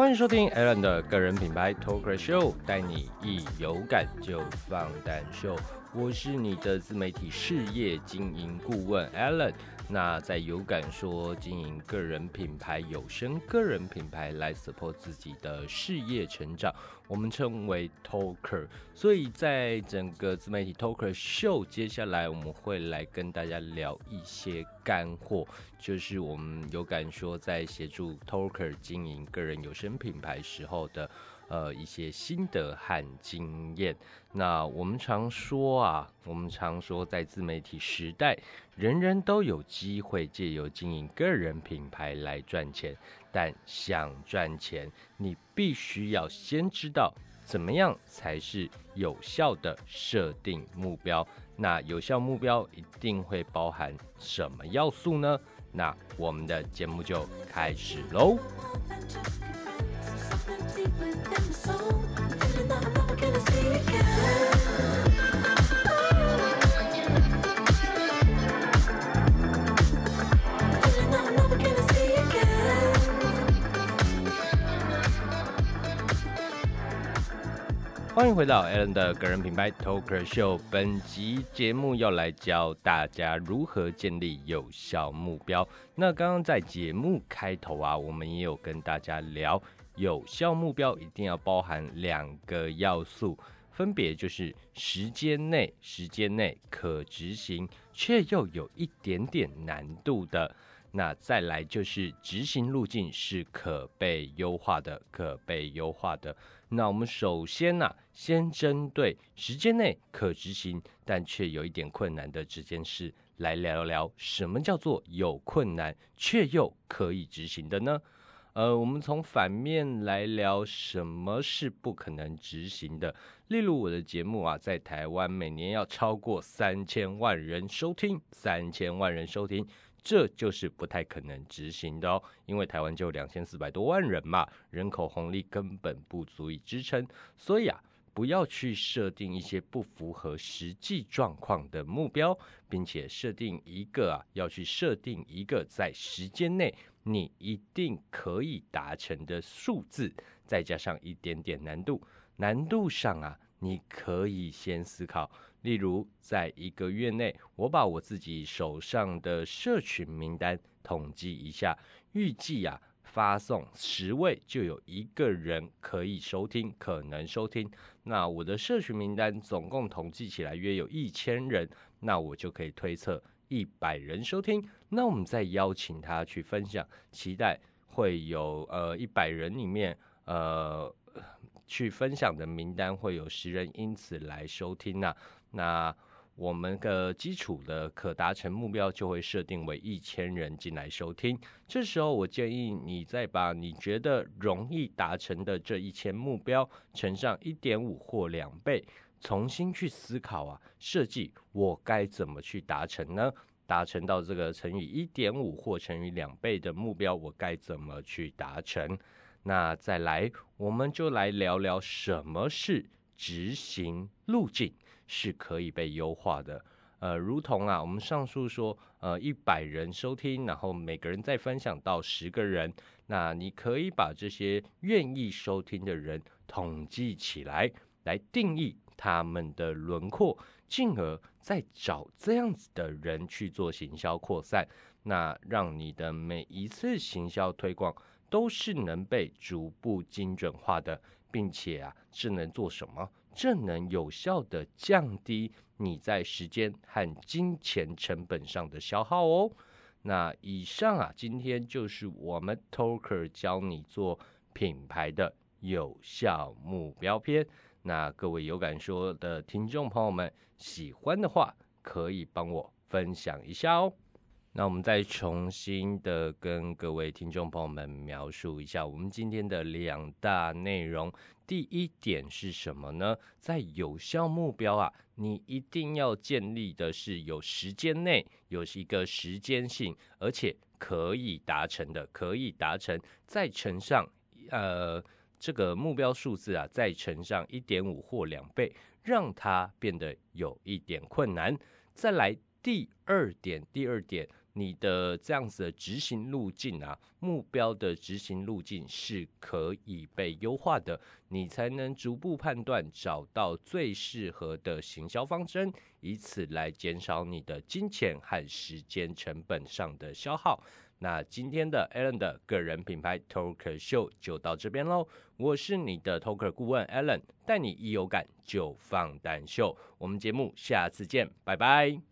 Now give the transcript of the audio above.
欢迎收听 Alan 的个人品牌 Talker Show，带你一有感就放胆秀。我是你的自媒体事业经营顾问 Alan。那在有感说经营个人品牌、有声个人品牌来 support 自己的事业成长，我们称为 Talker。所以在整个自媒体 Talker Show，接下来我们会来跟大家聊一些干货，就是我们有感说在协助 Talker 经营个人有声品牌时候的。呃，一些心得和经验。那我们常说啊，我们常说，在自媒体时代，人人都有机会借由经营个人品牌来赚钱。但想赚钱，你必须要先知道怎么样才是有效的设定目标。那有效目标一定会包含什么要素呢？那我们的节目就开始喽。欢迎回到 Alan 的个人品牌 Talker Show。本集节目要来教大家如何建立有效目标。那刚刚在节目开头啊，我们也有跟大家聊，有效目标一定要包含两个要素，分别就是时间内、时间内可执行却又有一点点难度的。那再来就是执行路径是可被优化的，可被优化的。那我们首先呢，先针对时间内可执行但却有一点困难的这件事来聊聊，什么叫做有困难却又可以执行的呢？呃，我们从反面来聊，什么是不可能执行的？例如我的节目啊，在台湾每年要超过三千万人收听，三千万人收听。这就是不太可能执行的哦，因为台湾就两千四百多万人嘛，人口红利根本不足以支撑，所以啊，不要去设定一些不符合实际状况的目标，并且设定一个啊，要去设定一个在时间内你一定可以达成的数字，再加上一点点难度，难度上啊。你可以先思考，例如在一个月内，我把我自己手上的社群名单统计一下，预计啊发送十位就有一个人可以收听，可能收听。那我的社群名单总共统计起来约有一千人，那我就可以推测一百人收听。那我们再邀请他去分享，期待会有呃一百人里面呃。去分享的名单会有十人因此来收听呐，那我们的基础的可达成目标就会设定为一千人进来收听。这时候我建议你再把你觉得容易达成的这一千目标乘上一点五或两倍，重新去思考啊，设计我该怎么去达成呢？达成到这个乘以一点五或乘以两倍的目标，我该怎么去达成？那再来，我们就来聊聊什么是执行路径是可以被优化的。呃，如同啊，我们上述说，呃，一百人收听，然后每个人再分享到十个人，那你可以把这些愿意收听的人统计起来，来定义他们的轮廓，进而再找这样子的人去做行销扩散，那让你的每一次行销推广。都是能被逐步精准化的，并且啊，智能做什么？这能有效的降低你在时间和金钱成本上的消耗哦。那以上啊，今天就是我们 Talker 教你做品牌的有效目标篇。那各位有感说的听众朋友们，喜欢的话可以帮我分享一下哦。那我们再重新的跟各位听众朋友们描述一下，我们今天的两大内容。第一点是什么呢？在有效目标啊，你一定要建立的是有时间内有一个时间性，而且可以达成的，可以达成，再乘上呃这个目标数字啊，再乘上一点五或两倍，让它变得有一点困难。再来第二点，第二点。你的这样子的执行路径啊，目标的执行路径是可以被优化的，你才能逐步判断，找到最适合的行销方针，以此来减少你的金钱和时间成本上的消耗。那今天的 Allen 的个人品牌 Talker 秀就到这边喽，我是你的 Talker 顾问 Allen，带你一有感就放胆秀，我们节目下次见，拜拜。